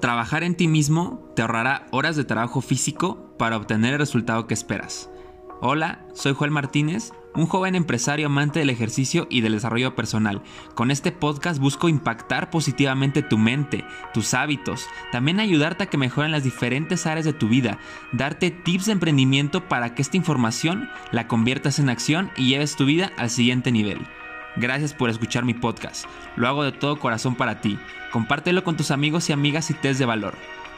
Trabajar en ti mismo te ahorrará horas de trabajo físico para obtener el resultado que esperas. Hola, soy Joel Martínez, un joven empresario amante del ejercicio y del desarrollo personal. Con este podcast busco impactar positivamente tu mente, tus hábitos, también ayudarte a que mejoren las diferentes áreas de tu vida, darte tips de emprendimiento para que esta información la conviertas en acción y lleves tu vida al siguiente nivel. Gracias por escuchar mi podcast. Lo hago de todo corazón para ti. Compártelo con tus amigos y amigas y te de valor.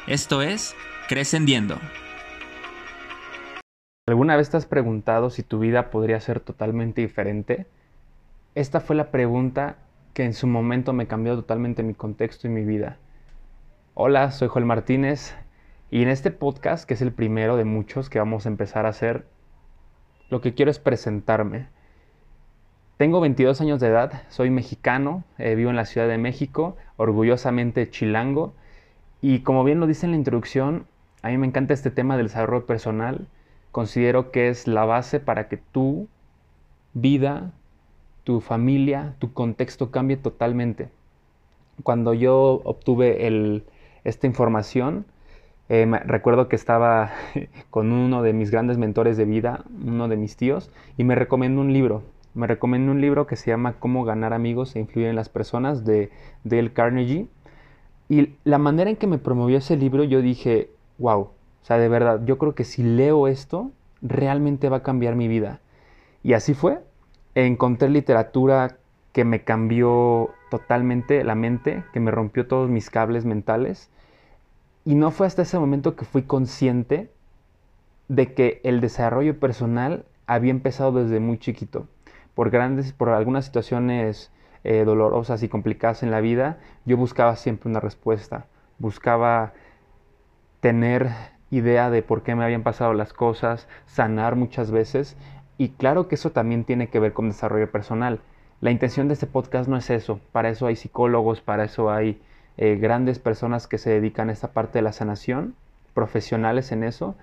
Esto es Crescendiendo. ¿Alguna vez te has preguntado si tu vida podría ser totalmente diferente? Esta fue la pregunta que en su momento me cambió totalmente mi contexto y mi vida. Hola, soy Joel Martínez y en este podcast, que es el primero de muchos que vamos a empezar a hacer, lo que quiero es presentarme tengo 22 años de edad, soy mexicano, eh, vivo en la Ciudad de México, orgullosamente chilango. Y como bien lo dice en la introducción, a mí me encanta este tema del desarrollo personal. Considero que es la base para que tu vida, tu familia, tu contexto cambie totalmente. Cuando yo obtuve esta información, eh, recuerdo que estaba con uno de mis grandes mentores de vida, uno de mis tíos, y me recomendó un libro me recomendó un libro que se llama Cómo ganar amigos e influir en las personas de Dale Carnegie. Y la manera en que me promovió ese libro, yo dije, wow, o sea, de verdad, yo creo que si leo esto, realmente va a cambiar mi vida. Y así fue. Encontré literatura que me cambió totalmente la mente, que me rompió todos mis cables mentales. Y no fue hasta ese momento que fui consciente de que el desarrollo personal había empezado desde muy chiquito por grandes, por algunas situaciones eh, dolorosas y complicadas en la vida, yo buscaba siempre una respuesta. Buscaba tener idea de por qué me habían pasado las cosas, sanar muchas veces. Y claro que eso también tiene que ver con desarrollo personal. La intención de este podcast no es eso. Para eso hay psicólogos, para eso hay eh, grandes personas que se dedican a esta parte de la sanación, profesionales en eso.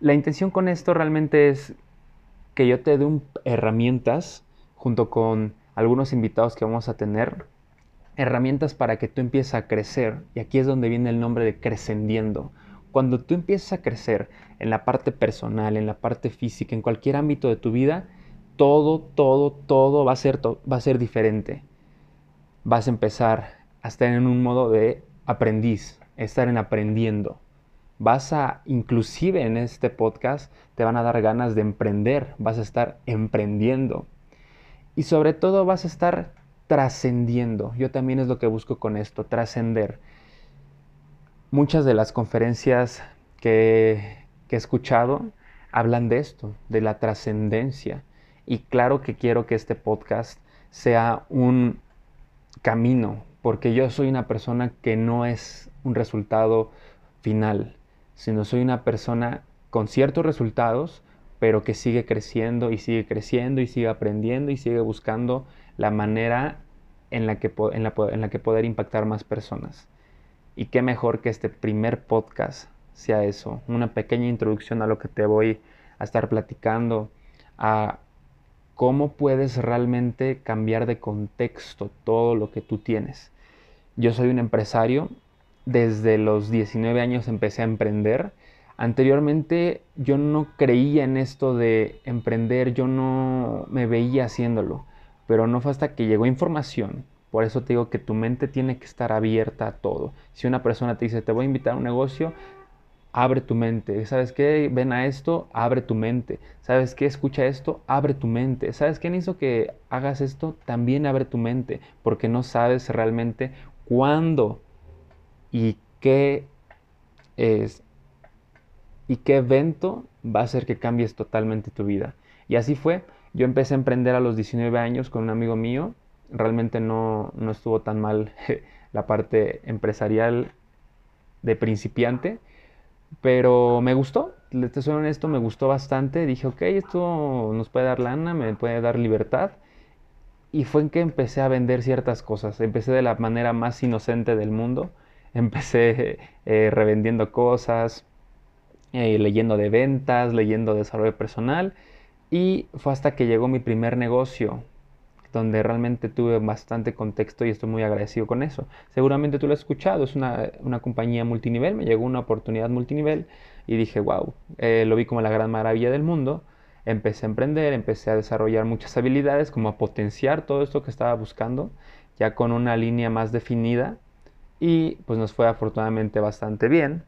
La intención con esto realmente es que yo te dé herramientas junto con algunos invitados que vamos a tener, herramientas para que tú empieces a crecer. Y aquí es donde viene el nombre de crescendiendo. Cuando tú empiezas a crecer en la parte personal, en la parte física, en cualquier ámbito de tu vida, todo, todo, todo va a ser, va a ser diferente. Vas a empezar a estar en un modo de aprendiz, estar en aprendiendo vas a, inclusive en este podcast, te van a dar ganas de emprender, vas a estar emprendiendo y sobre todo vas a estar trascendiendo. Yo también es lo que busco con esto, trascender. Muchas de las conferencias que, he escuchado hablan de esto, de la trascendencia. Y claro que quiero que este podcast sea un camino, porque yo soy una persona que no es un resultado final sino soy una persona con ciertos resultados, pero que sigue creciendo y sigue creciendo y sigue aprendiendo y sigue buscando la manera en la que, en la, que poder impactar más personas. Y qué mejor que este primer podcast sea eso, una pequeña introducción a lo que te voy a estar platicando, a cómo puedes realmente cambiar de contexto todo lo que tú tienes. Yo soy un empresario desde los 19 años empecé a emprender. Anteriormente yo no creía en esto de emprender, yo no me veía haciéndolo, pero no fue hasta que llegó información. Por eso te digo que tu mente tiene que estar abierta a todo. Si una persona te dice, te voy a invitar a un negocio, abre tu mente. ¿Sabes qué? Ven a esto, abre tu mente. ¿Sabes qué? Escucha esto, abre tu mente. ¿Sabes quién hizo que hagas esto? También abre tu mente, porque no sabes realmente cuándo y qué es y qué evento va a hacer que cambies totalmente tu vida. Y así fue. Yo empecé a emprender a los 19 años con un amigo mío. Realmente no, no estuvo tan mal la parte empresarial de principiante, pero me gustó. Te soy honesto, me gustó bastante. Dije, ok, esto nos puede dar lana, me puede dar libertad. Y fue en que empecé a vender ciertas cosas. Empecé de la manera más inocente del mundo empecé eh, revendiendo cosas, eh, leyendo de ventas, leyendo de desarrollo personal y fue hasta que llegó mi primer negocio. donde realmente tuve bastante contexto y estoy muy agradecido con eso. Seguramente tú lo has escuchado, es una, compañía multinivel, me llegó una oportunidad multinivel y dije, wow, eh, lo vi como la gran maravilla del mundo. Empecé a emprender, empecé a desarrollar muchas habilidades, como a potenciar todo esto que estaba buscando, ya con una línea más definida y pues nos fue afortunadamente bastante bien.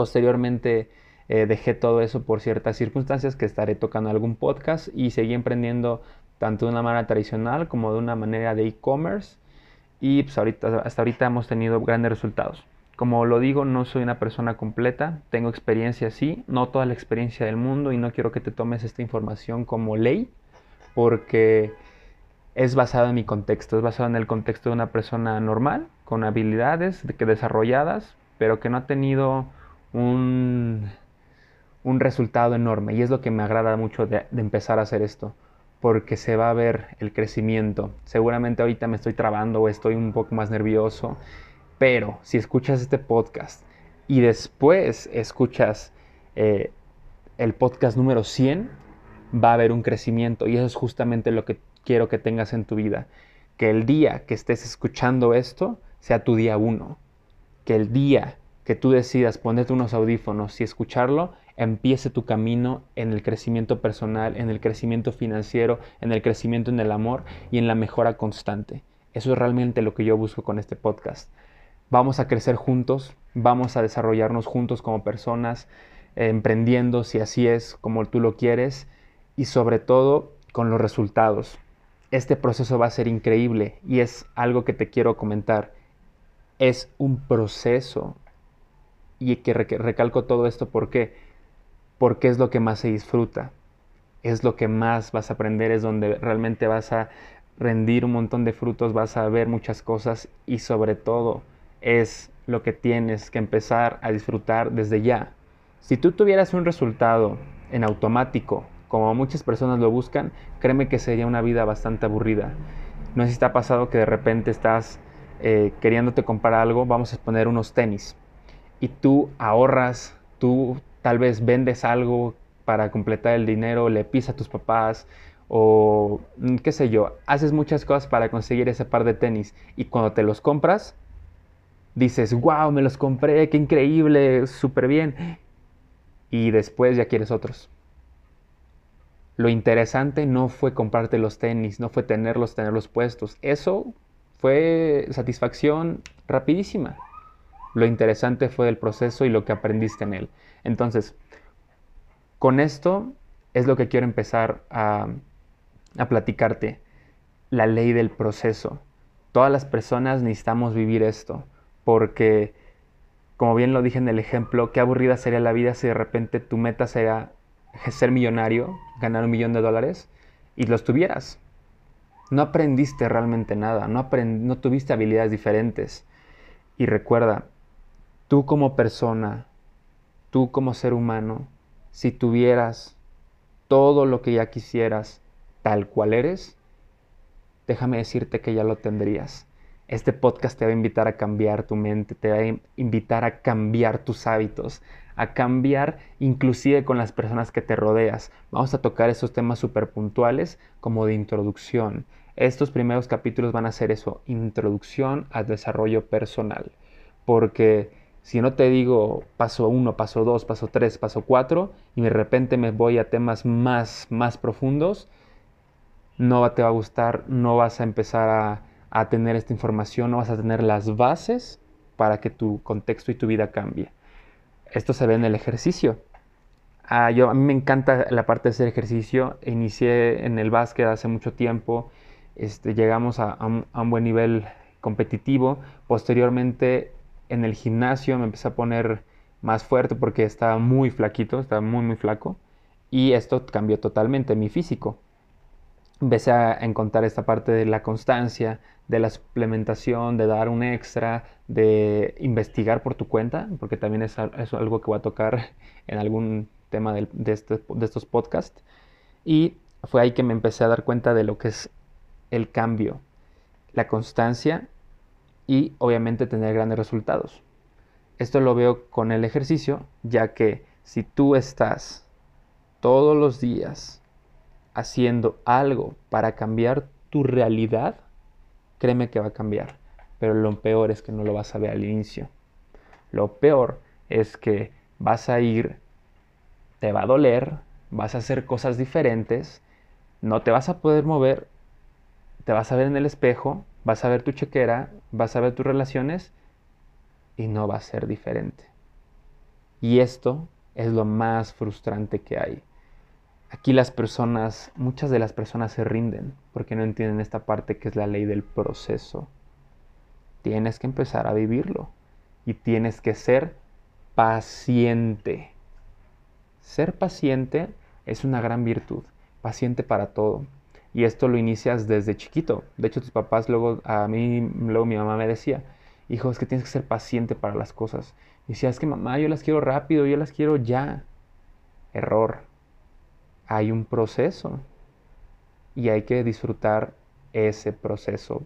Posteriormente eh, dejé todo eso por ciertas circunstancias que estaré tocando algún podcast y seguí emprendiendo tanto de una manera tradicional como de una manera de e-commerce y pues ahorita, hasta ahorita hemos tenido grandes resultados. Como lo digo, no soy una persona completa, tengo experiencia sí, no toda la experiencia del mundo y no quiero que te tomes esta información como ley porque es basado en mi contexto, es basado en el contexto de una persona normal, con habilidades que desarrolladas, pero que no ha tenido un, un resultado enorme. Y es lo que me agrada mucho de, empezar a hacer esto, porque se va a ver el crecimiento. Seguramente ahorita me estoy trabando o estoy un poco más nervioso, pero si escuchas este podcast y después escuchas eh, el podcast número 100, va a haber un crecimiento y eso es justamente lo que quiero que tengas en tu vida. Que el día que estés escuchando esto sea tu día uno. Que el día que tú decidas ponerte unos audífonos y escucharlo, empiece tu camino en el crecimiento personal, en el crecimiento financiero, en el crecimiento en el amor y en la mejora constante. Eso es realmente lo que yo busco con este podcast. Vamos a crecer juntos, vamos a desarrollarnos juntos como personas, eh, emprendiendo si así es como tú lo quieres y sobre todo con los resultados. Este proceso va a ser increíble y es algo que te quiero comentar. Es un proceso. Y que recalco todo esto porque porque es lo que más se disfruta. Es lo que más vas a aprender, es donde realmente vas a rendir un montón de frutos, vas a ver muchas cosas y sobre todo es lo que tienes que empezar a disfrutar desde ya. Si tú tuvieras un resultado en automático como muchas personas lo buscan, créeme que sería una vida bastante aburrida. No sé si te pasado que de repente estás eh, queriéndote comprar algo, vamos a poner unos tenis, y tú ahorras, tú tal vez vendes algo para completar el dinero, le pisas a tus papás o mm, qué sé yo, haces muchas cosas para conseguir ese par de tenis y cuando te los compras, dices, wow, me los compré, qué increíble, súper bien. Y después ya quieres otros. Lo interesante no fue comprarte los tenis, no fue tenerlos, tenerlos puestos. Eso fue satisfacción rapidísima. Lo interesante fue el proceso y lo que aprendiste en él. Entonces, con esto es lo que quiero empezar a, a platicarte. La ley del proceso. Todas las personas necesitamos vivir esto porque, como bien lo dije en el ejemplo, qué aburrida sería la vida si de repente tu meta sea ser millonario, ganar un millón de dólares y los tuvieras. No aprendiste realmente nada, no, no tuviste habilidades diferentes. Y recuerda, tú como persona, tú como ser humano, si tuvieras todo lo que ya quisieras tal cual eres, déjame decirte que ya lo tendrías. Este podcast te va a invitar a cambiar tu mente, te va a invitar a cambiar tus hábitos, a cambiar inclusive con las personas que te rodeas. Vamos a tocar esos temas súper puntuales como de introducción. Estos primeros capítulos van a ser eso, introducción al desarrollo personal. Porque si no te digo paso 1, paso 2, paso 3, paso 4 y de repente me voy a temas más, más profundos, no te va a gustar, no vas a empezar a tener esta información, no vas a tener las bases para que tu contexto y tu vida cambie. Esto se ve en el ejercicio. Ah, yo, a mí me encanta la parte de hacer ejercicio. Inicié en el básquet hace mucho tiempo. Este, llegamos a, un, buen nivel competitivo. Posteriormente en el gimnasio me empecé a poner más fuerte porque estaba muy flaquito, estaba muy muy flaco. Y esto cambió totalmente mi físico empecé a encontrar esta parte de la constancia, de la suplementación, de dar un extra, de investigar por tu cuenta, porque también es, algo que voy a tocar en algún tema de, este, de estos podcasts. Y fue ahí que me empecé a dar cuenta de lo que es el cambio, la constancia y obviamente tener grandes resultados. Esto lo veo con el ejercicio, ya que si tú estás todos los días haciendo algo para cambiar tu realidad, créeme que va a cambiar. Pero lo peor es que no lo vas a ver al inicio. Lo peor es que vas a ir, te va a doler, vas a hacer cosas diferentes, no te vas a poder mover, te vas a ver en el espejo, vas a ver tu chequera, vas a ver tus relaciones y no va a ser diferente. Y esto es lo más frustrante que hay. Aquí las personas, muchas de las personas se rinden porque no entienden esta parte que es la ley del proceso. Tienes que empezar a vivirlo y tienes que ser paciente. Ser paciente es una gran virtud, paciente para todo. Y esto lo inicias desde chiquito. De hecho, tus papás luego, a mí, luego mi mamá me decía, hijo, es que tienes que ser paciente para las cosas. Y decía, es que mamá, yo las quiero rápido, yo las quiero ya. Error. Hay un proceso. Y hay que disfrutar ese proceso.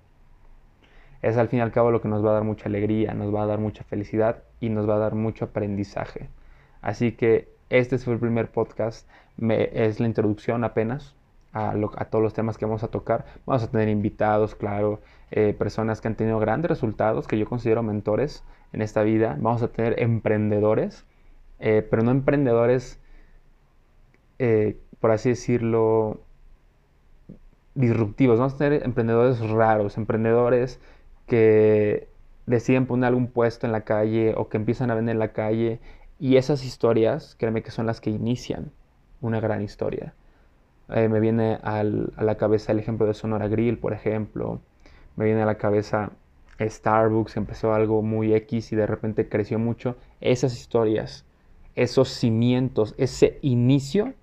Es al fin y al cabo lo que nos va a dar mucha alegría, nos va a dar mucha felicidad y nos va a dar mucho aprendizaje. Así que este fue el primer podcast, es la introducción apenas a, todos los temas que vamos a tocar. Vamos a tener invitados, claro, eh, personas que han tenido grandes resultados, que yo considero mentores en esta vida. Vamos a tener emprendedores, eh, pero no emprendedores, eh, por así decirlo, disruptivos. Vamos a tener emprendedores raros, emprendedores que deciden poner algún puesto en la calle o que empiezan a vender en la calle. Y esas historias, créeme que son las que inician una gran historia. Eh, me viene a la cabeza el ejemplo de Sonora Grill, por ejemplo. Me viene a la cabeza Starbucks, empezó algo muy X y de repente creció mucho. Esas historias, esos cimientos, ese inicio,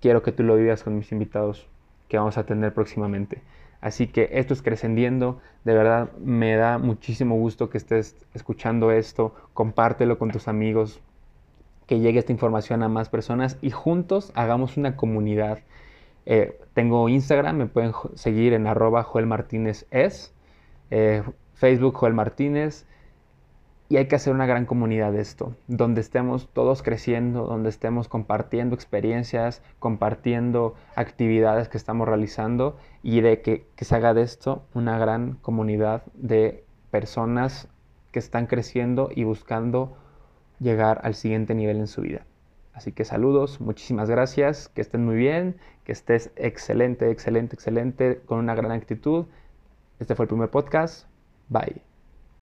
quiero que tú lo vivas con mis invitados que vamos a tener próximamente. Así que esto es creciendo. De verdad me da muchísimo gusto que estés escuchando esto. Compártelo con tus amigos. Que llegue esta información a más personas y juntos hagamos una comunidad eh, tengo Instagram, me pueden seguir en arroba Joel Martínez es, eh, Facebook Joel Martínez. Y hay que hacer una gran comunidad de esto, donde estemos todos creciendo, donde estemos compartiendo experiencias, compartiendo actividades que estamos realizando y de que, que se haga de esto una gran comunidad de personas que están creciendo y buscando llegar al siguiente nivel en su vida. Así que saludos, muchísimas gracias, que estén muy bien, que estés excelente, excelente, excelente, con una gran actitud. Este fue el primer podcast. Bye.